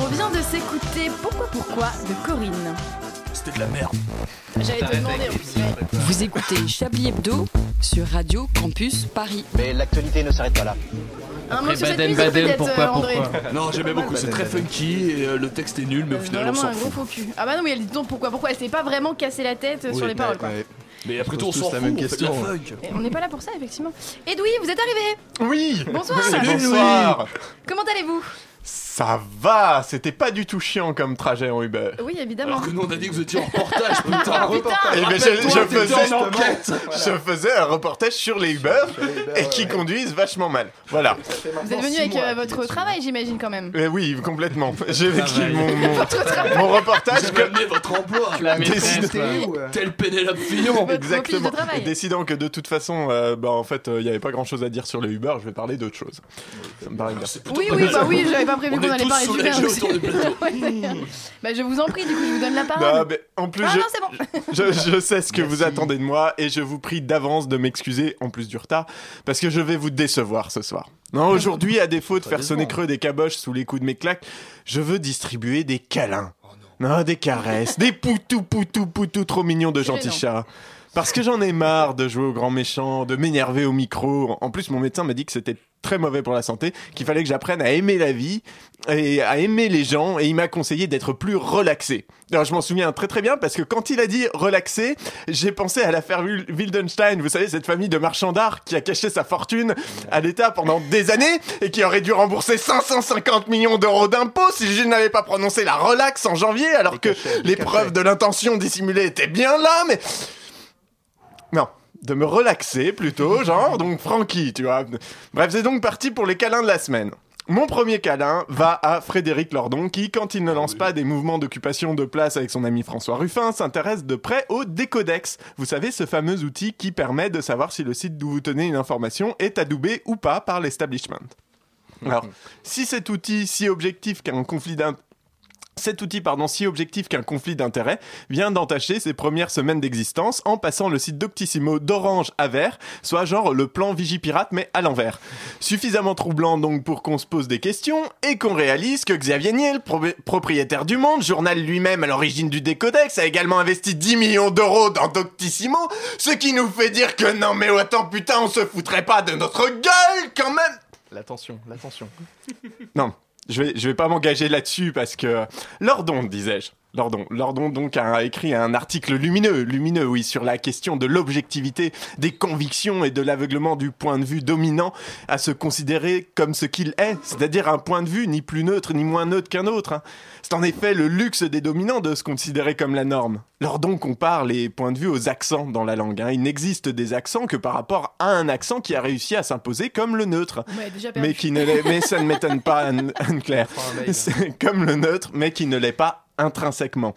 On vient de s'écouter Pourquoi Pourquoi de Corinne. C'était de la merde. J'allais te demander en. Vous écoutez Chablis Hebdo sur Radio Campus Paris. Mais l'actualité ne s'arrête pas là. Un mot Après Baden Baden, pourquoi, euh, André pourquoi Non, j'aimais beaucoup, c'est très funky et euh, le texte est nul, mais au final on Vraiment s'en un gros fout. faux cul. Ah bah non, mais elle dit donc pourquoi Pourquoi? Elle s'est pas vraiment cassé la tête euh, sur les paroles quoi. Mais après tout, on pose s'en fout, même question. on n'est pas là pour ça effectivement. Edoui, vous êtes arrivé Oui Bonsoir Bonsoir Comment allez-vous? Ça va C'était pas du tout chiant comme trajet en Uber. Oui, évidemment. Alors que nous on a dit que vous étiez en reportage, putain. Ah, putain Eh ben, je, faisais, en enquête. je faisais un reportage sur les Uber et qui conduisent vachement mal. Voilà. Vous êtes venu avec euh, votre travail, j'imagine quand même. Eh oui, complètement. J'ai vécu mon, mon, mon reportage Vous avez comme... amené votre emploi. Décide- quoi. Tel Pénélope Fillon. De Exactement. Et décidant que de toute façon, euh, bah, en fait, il n'y avait pas grand chose à dire sur les Uber, je vais parler d'autre chose. Ça me paraît bien. Oui, oui, bah oui, j'avais pas prévu Tous soulagés autour du plateau. Ouais, bah je vous en prie, du coup, je vous donne la Non, parole. mais en plus, Ah je, non, c'est bon. je, je sais ce que vous attendez de moi et je vous prie d'avance de m'excuser, en plus du retard, parce que je vais vous décevoir ce soir. Non, aujourd'hui, à défaut de faire sonner creux des caboches sous les coups de mes claques, je veux distribuer des câlins. non. des caresses, des poutous, poutous, poutous trop mignons de gentils chats. Parce que j'en ai marre de jouer au grand méchant, de m'énerver au micro. En plus, mon médecin m'a dit que c'était très mauvais pour la santé, qu'il fallait que j'apprenne à aimer la vie et à aimer les gens, et il m'a conseillé d'être plus relaxé. Alors, je m'en souviens très très bien parce que quand il a dit relaxé, j'ai pensé à l'affaire Wil- Wildenstein, vous savez, cette famille de marchands d'art qui a caché sa fortune à l'État pendant des années et qui aurait dû rembourser 550 millions d'euros d'impôts si je n'avais pas prononcé la relax en janvier, alors que les preuves de l'intention dissimulée étaient bien là, mais... Non, de me relaxer plutôt, genre, donc Francky, tu vois. Bref, c'est donc parti pour les câlins de la semaine. Mon premier câlin va à Frédéric Lordon qui, quand il ne lance pas des mouvements d'occupation de place avec son ami François Ruffin, s'intéresse de près au décodex. Vous savez, ce fameux outil qui permet de savoir si le site d'où vous tenez une information est adoubé ou pas par l'establishment. Alors, si cet outil si objectif qu'un conflit cet outil, pardon, si objectif qu'un conflit d'intérêts vient d'entacher ses premières semaines d'existence en passant le site Doctissimo d'orange à vert, soit genre le plan Vigipirate mais à l'envers. Suffisamment troublant donc pour qu'on se pose des questions et qu'on réalise que Xavier Niel, pro- propriétaire du Monde, journal lui-même à l'origine du décodex, a également investi 10 millions d'euros dans Doctissimo, ce qui nous fait dire que non mais attends putain on se foutrait pas de notre gueule quand même L'attention, l'attention. non, je vais, je vais pas m'engager là-dessus parce que Lordon, disais-je. Lordon, Lordon donc a écrit un article lumineux, lumineux oui, sur la question de l'objectivité des convictions et de l'aveuglement du point de vue dominant à se considérer comme ce qu'il est, c'est-à-dire un point de vue ni plus neutre ni moins neutre qu'un autre. hein. C'est en effet le luxe des dominants de se considérer comme la norme. Lordon compare les points de vue aux accents dans la langue. hein. Il n'existe des accents que par rapport à un accent qui a réussi à s'imposer comme le neutre mais qui ne l'est, mais ça ne m'étonne pas, Anne, Anne-Claire. Comme le neutre, mais qui ne l'est pas intrinsèquement.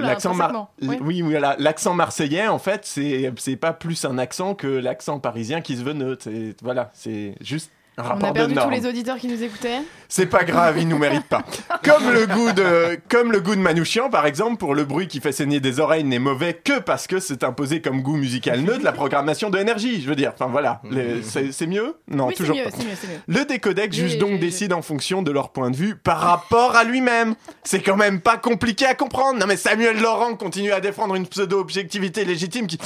L'accent mar- oui. oui, voilà, l'accent marseillais, en fait, c'est pas plus un accent que l'accent parisien qui se veut neutre. Voilà, c'est juste On a perdu tous les auditeurs qui nous écoutaient. C'est pas grave, ils nous méritent pas. Comme le goût de, comme le goût de Manouchian, par exemple, pour le bruit qui fait saigner des oreilles n'est mauvais que parce que c'est imposé comme goût musical neutre la programmation de énergie. Je veux dire, enfin voilà, Les- c'est mieux? Non, oui, toujours mieux, pas. mieux, mieux. Le décodec juge donc décide en fonction de leur point de vue par rapport à lui-même. C'est quand même pas compliqué à comprendre. Non mais Samuel Laurent continue à défendre une pseudo-objectivité légitime qui...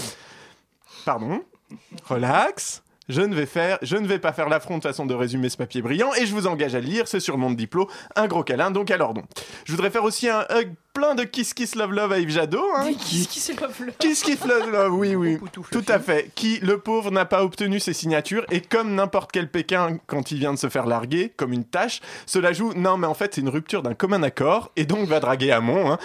Pardon? Relax. Je ne, vais faire, je ne vais pas faire l'affront de façon de résumer ce papier brillant et je vous engage à le lire, c'est sur mon diplôme, un gros câlin, donc à l'ordon. Je voudrais faire aussi un hug plein de kiss kiss love love à Yves Jadot, hein, qui, qui c'est Love Love Kiss Kiss Love Love, oui, oui. Tout à fait. Qui, le pauvre, n'a pas obtenu ses signatures et comme n'importe quel Pékin quand il vient de se faire larguer, comme une tâche, cela joue, non mais en fait c'est une rupture d'un commun accord et donc va draguer Hamon. Hein.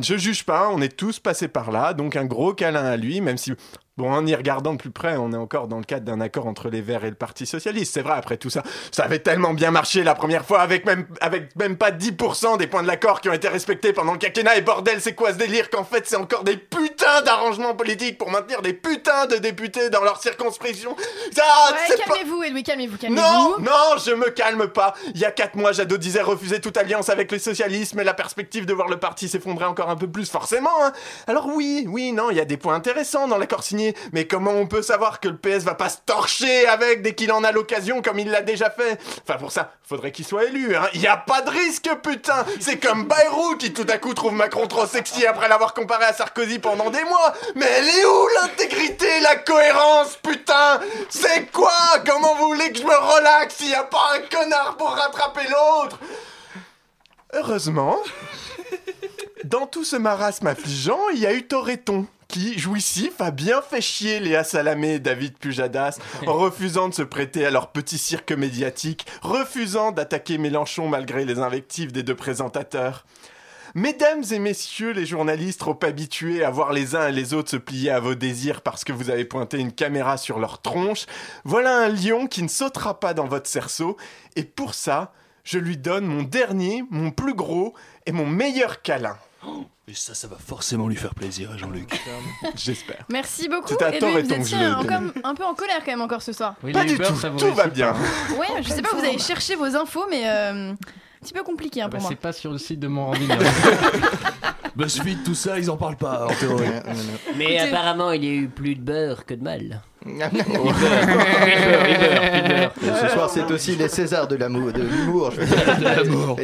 Je juge pas, on est tous passés par là, donc un gros câlin à lui, même si... Bon, en y regardant de plus près, on est encore dans le cadre d'un accord entre les Verts et le Parti Socialiste. C'est vrai, après tout ça, ça avait tellement bien marché la première fois, avec même, avec même pas 10% des points de l'accord qui ont été respectés pendant le quinquennat. Et bordel, c'est quoi ce délire qu'en fait c'est encore des putains d'arrangements politiques pour maintenir des putains de députés dans leur circonscription? Ah, Ouais, c'est pas... calmez-vous, Edoui, calmez-vous, Non, calmez-vous. non, je me calme pas. Il y a quatre mois, Jadot disait refuser toute alliance avec le socialisme et la perspective de voir le parti s'effondrer encore un peu plus, forcément. hein. Alors oui, oui, non, il y a des points intéressants dans l'accord signé Mais comment on peut savoir que le PS va pas se torcher avec dès qu'il en a l'occasion comme il l'a déjà fait? Enfin pour ça, faudrait qu'il soit élu. Hein. Y a pas de risque, putain. C'est comme Bayrou qui tout à coup trouve Macron trop sexy après l'avoir comparé à Sarkozy pendant des mois. Mais elle est où l'intégrité, la cohérence, putain? C'est quoi? Comment vous voulez que je me relaxe? S'il y a pas un connard pour rattraper l'autre Heureusement, dans tout ce marasme affligeant, il y a eu Toreton qui, jouissif, a bien fait chier Léa Salamé et David Pujadas en refusant de se prêter à leur petit cirque médiatique, refusant d'attaquer Mélenchon malgré les invectives des deux présentateurs. Mesdames et messieurs les journalistes trop habitués à voir les uns et les autres se plier à vos désirs parce que vous avez pointé une caméra sur leur tronche, voilà un lion qui ne sautera pas dans votre cerceau, et pour ça, je lui donne mon dernier, mon plus gros et mon meilleur câlin. Et ça, ça va forcément lui faire plaisir à Jean-Luc. J'espère. Merci beaucoup. C'est à Et tort lui, et vous étiez un, un peu en colère quand même encore ce soir. Oui, Pas du peur, tout, ça tout va bien. pas. Ouais, je sais pas, vous avez cherché vos infos, mais euh, un petit peu compliqué hein, Ah bah, pour moi. c'est pas sur le site de mon rendez BuzzFeed, tout ça, ils en parlent pas en théorie. Mais Écoutez- apparemment, il y a eu plus de beurre que de mal. Ce soir, c'est aussi les Césars de l'amour, de l'humour. je veux dire. L'amour.